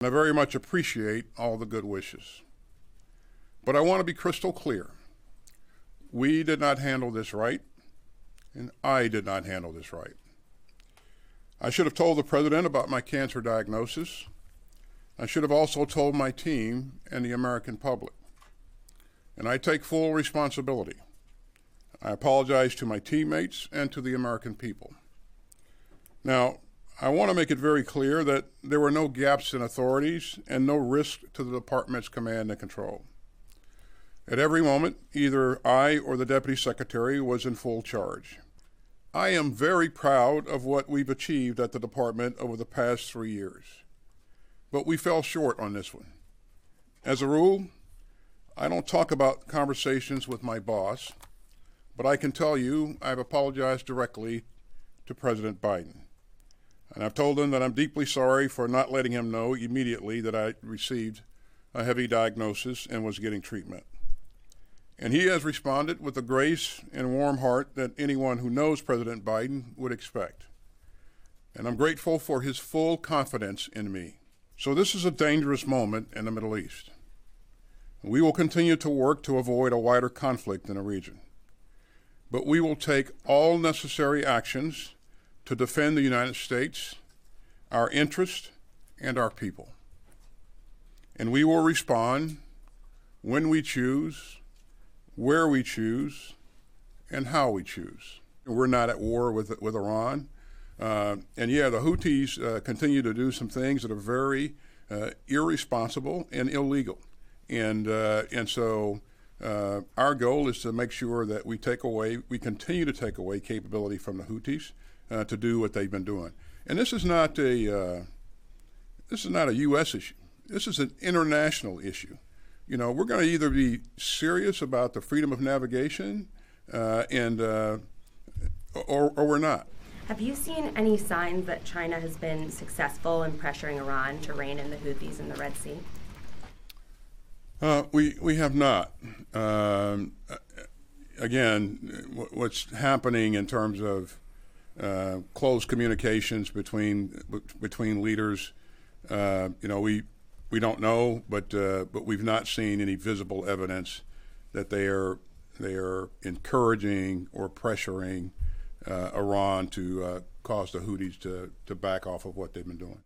And I very much appreciate all the good wishes. But I want to be crystal clear. We did not handle this right, and I did not handle this right. I should have told the president about my cancer diagnosis. I should have also told my team and the American public. And I take full responsibility. I apologize to my teammates and to the American people. Now, I want to make it very clear that there were no gaps in authorities and no risk to the department's command and control. At every moment, either I or the Deputy Secretary was in full charge. I am very proud of what we've achieved at the department over the past three years, but we fell short on this one. As a rule, I don't talk about conversations with my boss, but I can tell you I've apologized directly to President Biden. And I've told him that I'm deeply sorry for not letting him know immediately that I received a heavy diagnosis and was getting treatment. And he has responded with the grace and warm heart that anyone who knows President Biden would expect. And I'm grateful for his full confidence in me. So, this is a dangerous moment in the Middle East. We will continue to work to avoid a wider conflict in the region. But we will take all necessary actions to defend the United States, our interests, and our people. And we will respond when we choose where we choose, and how we choose. We're not at war with, with Iran. Uh, and yeah, the Houthis uh, continue to do some things that are very uh, irresponsible and illegal. And, uh, and so uh, our goal is to make sure that we take away, we continue to take away capability from the Houthis uh, to do what they've been doing. And this is not a, this is not a U.S. issue. This is an international issue you know, we're going to either be serious about the freedom of navigation uh, and uh, or, or we're not. Have you seen any signs that China has been successful in pressuring Iran to rein in the Houthis in the Red Sea? Uh, we we have not. Um, again, what's happening in terms of uh, close communications between between leaders, uh, you know, we we don't know, but uh, but we've not seen any visible evidence that they are they are encouraging or pressuring uh, Iran to uh, cause the Houthis to to back off of what they've been doing.